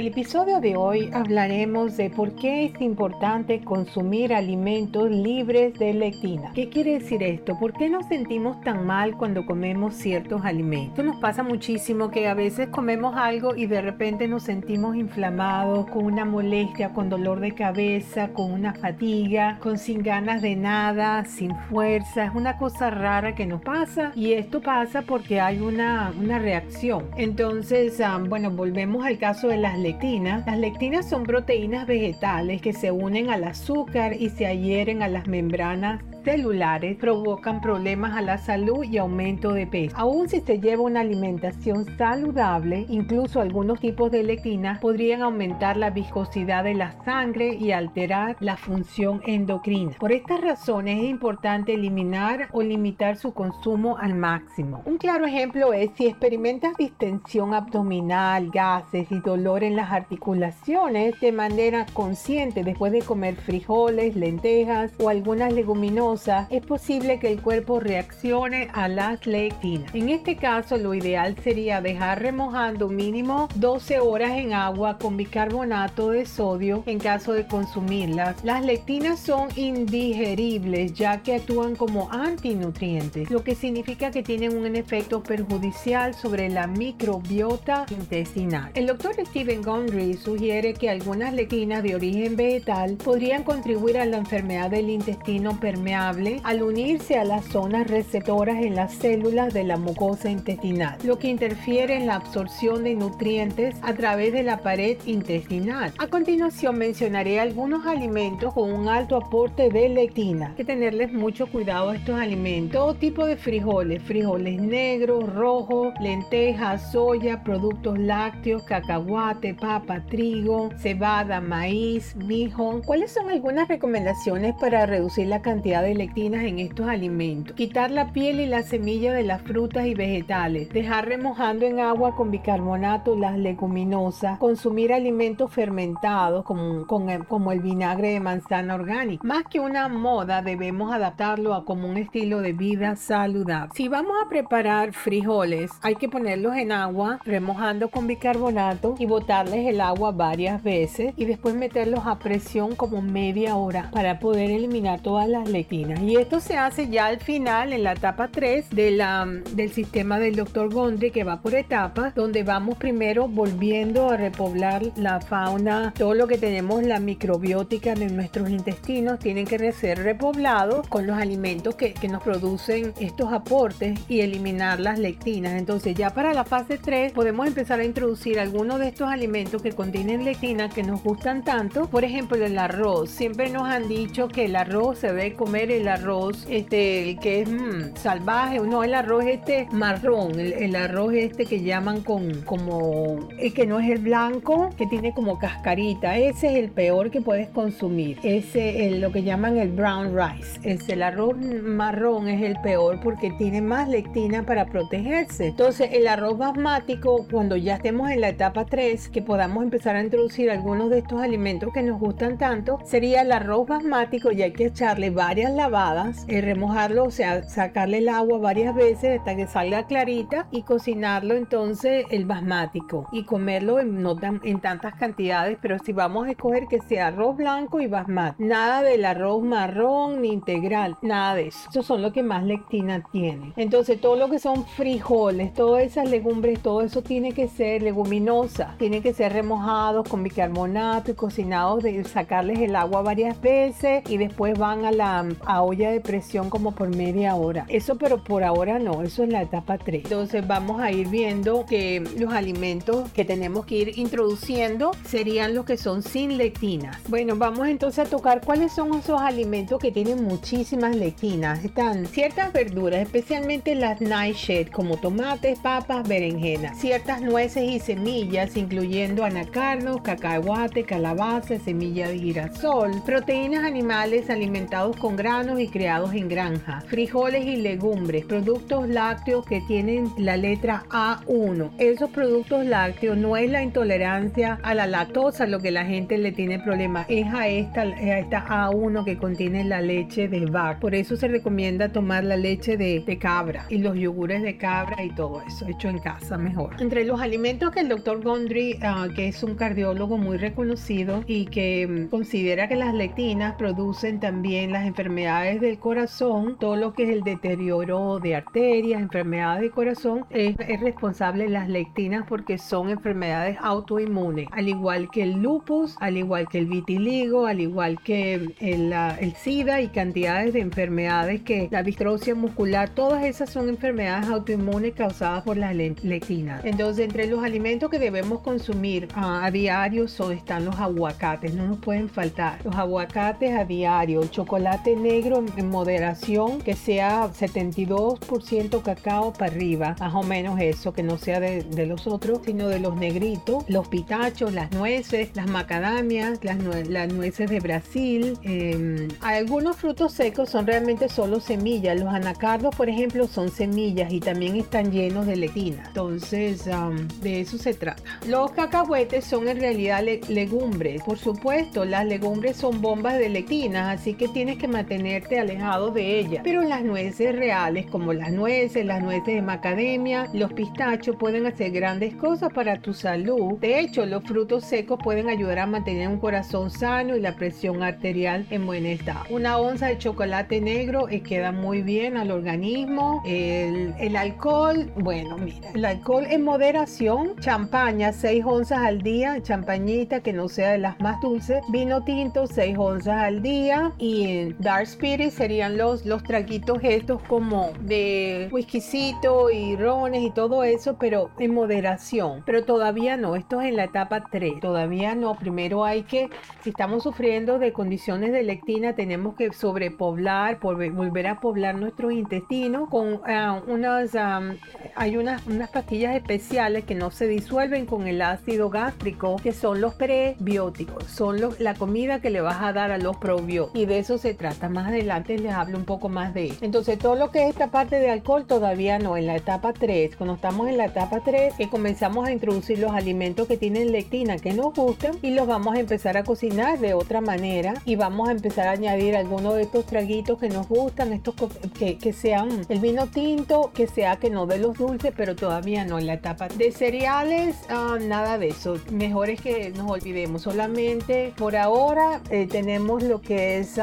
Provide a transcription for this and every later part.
El episodio de hoy hablaremos de por qué es importante consumir alimentos libres de lectina. ¿Qué quiere decir esto? ¿Por qué nos sentimos tan mal cuando comemos ciertos alimentos? Esto nos pasa muchísimo que a veces comemos algo y de repente nos sentimos inflamados, con una molestia, con dolor de cabeza, con una fatiga, con sin ganas de nada, sin fuerza. Es una cosa rara que nos pasa y esto pasa porque hay una, una reacción. Entonces, ah, bueno, volvemos al caso de las lectinas. Las lectinas son proteínas vegetales que se unen al azúcar y se adhieren a las membranas celulares provocan problemas a la salud y aumento de peso. Aún si se lleva una alimentación saludable, incluso algunos tipos de lectinas podrían aumentar la viscosidad de la sangre y alterar la función endocrina. Por estas razones es importante eliminar o limitar su consumo al máximo. Un claro ejemplo es si experimentas distensión abdominal, gases y dolor en las articulaciones de manera consciente después de comer frijoles, lentejas o algunas leguminosas es posible que el cuerpo reaccione a las lectinas. En este caso, lo ideal sería dejar remojando mínimo 12 horas en agua con bicarbonato de sodio en caso de consumirlas. Las lectinas son indigeribles ya que actúan como antinutrientes, lo que significa que tienen un efecto perjudicial sobre la microbiota intestinal. El doctor Stephen Gundry sugiere que algunas lectinas de origen vegetal podrían contribuir a la enfermedad del intestino permeable al unirse a las zonas receptoras en las células de la mucosa intestinal, lo que interfiere en la absorción de nutrientes a través de la pared intestinal. A continuación mencionaré algunos alimentos con un alto aporte de lectina. Hay que tenerles mucho cuidado a estos alimentos. Todo tipo de frijoles, frijoles negros, rojos, lentejas, soya, productos lácteos, cacahuate, papa, trigo, cebada, maíz, mijo. ¿Cuáles son algunas recomendaciones para reducir la cantidad de lectinas en estos alimentos. Quitar la piel y la semilla de las frutas y vegetales. Dejar remojando en agua con bicarbonato las leguminosas. Consumir alimentos fermentados como, como el vinagre de manzana orgánica. Más que una moda debemos adaptarlo a como un estilo de vida saludable. Si vamos a preparar frijoles hay que ponerlos en agua remojando con bicarbonato y botarles el agua varias veces y después meterlos a presión como media hora para poder eliminar todas las lectinas y esto se hace ya al final, en la etapa 3 de la, del sistema del doctor Gondry, que va por etapas, donde vamos primero volviendo a repoblar la fauna, todo lo que tenemos, la microbiótica de nuestros intestinos, tienen que ser repoblados con los alimentos que, nos producen estos aportes y eliminar las lectinas. Entonces ya para la fase 3 podemos empezar a introducir algunos de estos alimentos que contienen lectinas que nos gustan tanto. Por ejemplo, el arroz. Siempre nos han dicho que el arroz se debe comer el arroz este que es mm, salvaje, no, el arroz este marrón, el, arroz este que llaman con como el que no es el blanco, que tiene como cascarita, ese es el peor que puedes consumir. Ese es lo que llaman el brown rice. Es el arroz marrón es el peor porque tiene más lectina para protegerse. Entonces, el arroz basmático cuando ya estemos en la etapa 3, que podamos empezar a introducir algunos de estos alimentos que nos gustan tanto, sería el arroz basmático y hay que echarle varias lavadas, eh, remojarlo, o sea, sacarle el agua varias veces hasta que salga clarita y cocinarlo entonces el basmático y comerlo en, no en tantas cantidades, pero si vamos a escoger que sea arroz blanco y basmati, nada del arroz marrón ni integral, nada de eso. Esos son los que más lectina tienen. Entonces todo lo que son frijoles, todas esas legumbres, todo eso tiene que ser leguminosa, tiene que ser remojados con bicarbonato y cocinados de sacarles el agua varias veces y después van a la a olla de presión como por media hora. Eso pero por ahora no, eso es la etapa 3. Entonces vamos a ir viendo que los alimentos que tenemos que ir introduciendo serían los que son sin lectinas. Bueno, vamos entonces a tocar cuáles son esos alimentos que tienen muchísimas lectinas. Están ciertas verduras, especialmente las nightshade como tomates, papas, berenjenas, ciertas nueces y semillas, incluyendo anacardos, cacahuate, calabaza, semilla de girasol, proteínas animales alimentados con grasa y creados en granja, frijoles y legumbres, productos lácteos que tienen la letra A1. Esos productos lácteos no es la intolerancia a la lactosa lo que la gente le tiene problema, es a esta, a esta A1 que contiene la leche de vaca. Por eso se recomienda tomar la leche de, de cabra y los yogures de cabra y todo eso, hecho en casa mejor. Entre los alimentos que el doctor Gondry, ah, que es un cardiólogo muy reconocido y que mm, considera que las lectinas producen también las enfermedades del corazón, todo lo que es el deterioro de arterias, enfermedades del corazón, es, responsable las lectinas porque son enfermedades autoinmunes, al igual que el lupus, al igual que el vitiligo, al igual que el, el SIDA y cantidades de enfermedades que la distrofia muscular, todas esas son enfermedades autoinmunes causadas por las lectinas. Entonces, entre los alimentos que debemos consumir a diario son, están los aguacates, no nos pueden faltar. Los aguacates a diario, chocolate negro en moderación, que sea 72% cacao para arriba, más o menos eso, que no sea de, los otros, sino de los negritos, los pitachos, las nueces, las macadamias, las, nueces de Brasil. Em, algunos frutos secos son realmente solo semillas. Los anacardos, por ejemplo, son semillas y también están llenos de lectina. Entonces, de eso se trata. Los cacahuetes son en realidad legumbres. Por supuesto, las legumbres son bombas de lectina, así que tienes que mantenerte alejado de ellas. Pero las nueces reales, como las nueces, las nueces de macadamia, los pistachos, pueden hacer grandes cosas para tu salud. De hecho, los frutos secos pueden ayudar a mantener un corazón sano y la presión arterial en buen estado. Una onza de chocolate negro eh, queda muy bien al organismo. El, el alcohol, bueno, mira, el alcohol en moderación, champaña 6 onzas al día, champañita que no sea de las más dulces, vino tinto 6 onzas al día y dark serían los, los traguitos estos como de whiskycito y rones y todo eso, pero en moderación. Pero todavía no, esto es en la etapa 3, todavía no. Primero hay que, si estamos sufriendo de condiciones de lectina, tenemos que sobrepoblar, volver a poblar nuestros intestinos con ah, unas, hay unas, unas pastillas especiales que no se disuelven con el ácido gástrico, que son los prebióticos, son la comida que le vas a dar a los probióticos. Y de eso se trata. Más adelante les hablo un poco más de. Entonces, todo lo que es esta parte de alcohol todavía no. En la etapa 3, cuando estamos en la etapa 3, que comenzamos a introducir los alimentos que tienen lectina que nos gustan y los vamos a empezar a cocinar de otra manera y vamos a empezar a añadir algunos de estos traguitos que nos gustan, estos que, que sean el vino tinto, que sea que no de los dulces, pero todavía no en la etapa de cereales, ah, nada de eso. Mejor es que nos olvidemos. Solamente por ahora eh, tenemos lo que es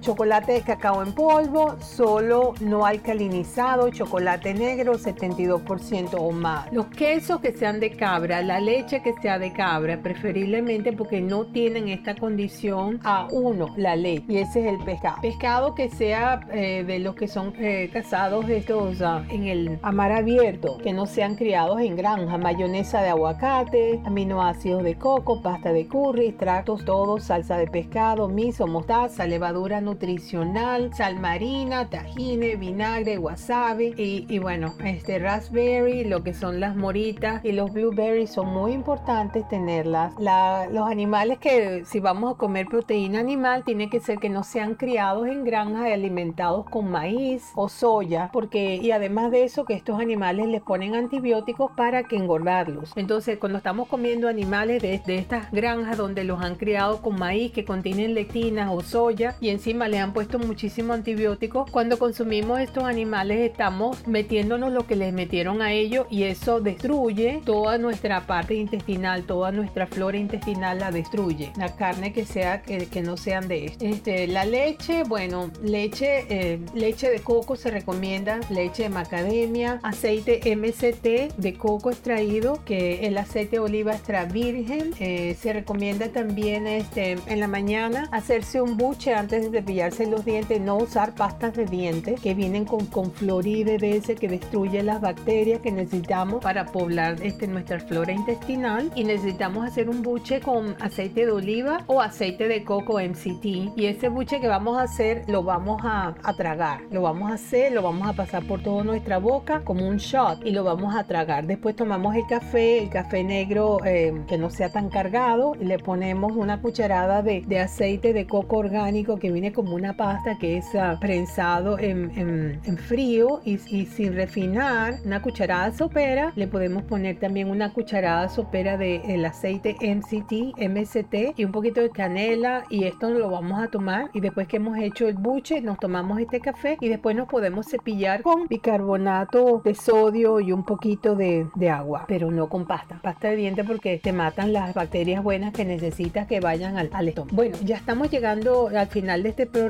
chocolate de cacao en polvo, solo no alcalinizado, chocolate negro 72% o más. Los quesos que sean de cabra, la leche que sea de cabra, preferiblemente porque no tienen esta condición a uno, la leche. Y ese es el pescado. Pescado que sea eh, de los que son eh, cazados estos uh, en el amar abierto, que no sean criados en granja, mayonesa de aguacate, aminoácidos de coco, pasta de curry, extractos todos, salsa de pescado, miso, mostaza, levadura sal marina, tajine, vinagre, wasabi y, bueno, este raspberry, lo que son las moritas y los blueberries son muy importantes tenerlas. los animales que si vamos a comer proteína animal tiene que ser que no sean criados en granja y alimentados con maíz o soya, porque y además de eso que estos animales les ponen antibióticos para que engordarlos. Entonces, cuando estamos comiendo animales de, estas granjas donde los han criado con maíz que contienen lectina o soya y encima le han puesto muchísimo antibióticos, cuando consumimos estos animales estamos metiéndonos lo que les metieron a ellos y eso destruye toda nuestra parte intestinal, toda nuestra flora intestinal la destruye. La carne que sea que, no sean de esto. Este, la leche, bueno, leche, eh, leche de coco se recomienda, leche de macadamia, aceite MCT de coco extraído, que el aceite de oliva extra virgen. Eh, se recomienda también este, en la mañana hacerse un buche antes de cepillarse los dientes, no usar pastas de dientes que vienen con, con ese que destruye las bacterias que necesitamos para poblar este, nuestra flora intestinal. Y necesitamos hacer un buche con aceite de oliva o aceite de coco MCT. Y ese buche que vamos a hacer lo vamos a, a tragar. Lo vamos a hacer, lo vamos a pasar por toda nuestra boca como un shot y lo vamos a tragar. Después tomamos el café, el café negro eh, que no sea tan cargado y le ponemos una cucharada de, de, aceite de coco orgánico que viene como una pasta que es prensado en, frío y, sin refinar, una cucharada sopera. Le podemos poner también una cucharada sopera de el aceite MCT, MST y un poquito de canela y esto lo vamos a tomar y después que hemos hecho el buche nos tomamos este café y después nos podemos cepillar con bicarbonato de sodio y un poquito de, de agua, pero no con pasta, pasta de diente porque te matan las bacterias buenas que necesitas que vayan al, al estómago. Bueno, ya estamos llegando al final de este programa,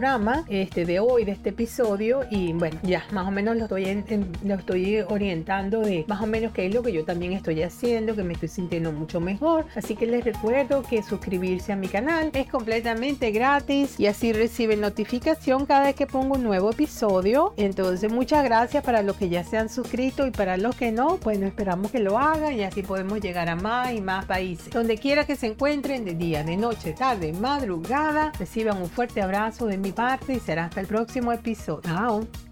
este de hoy, de este episodio y bueno, ya más o menos lo estoy, lo estoy orientando de más o menos qué es lo que yo también estoy haciendo, que me estoy sintiendo mucho mejor. Así que les recuerdo que suscribirse a mi canal es completamente gratis y así reciben notificación cada vez que pongo un nuevo episodio. Entonces muchas gracias para los que ya se han suscrito y para los que no, pues no esperamos que lo hagan y así podemos llegar a más y más países. Donde quiera que se encuentren, de día, de noche, tarde, madrugada, reciban un fuerte abrazo de mi parte y será hasta el próximo episodio. Chao.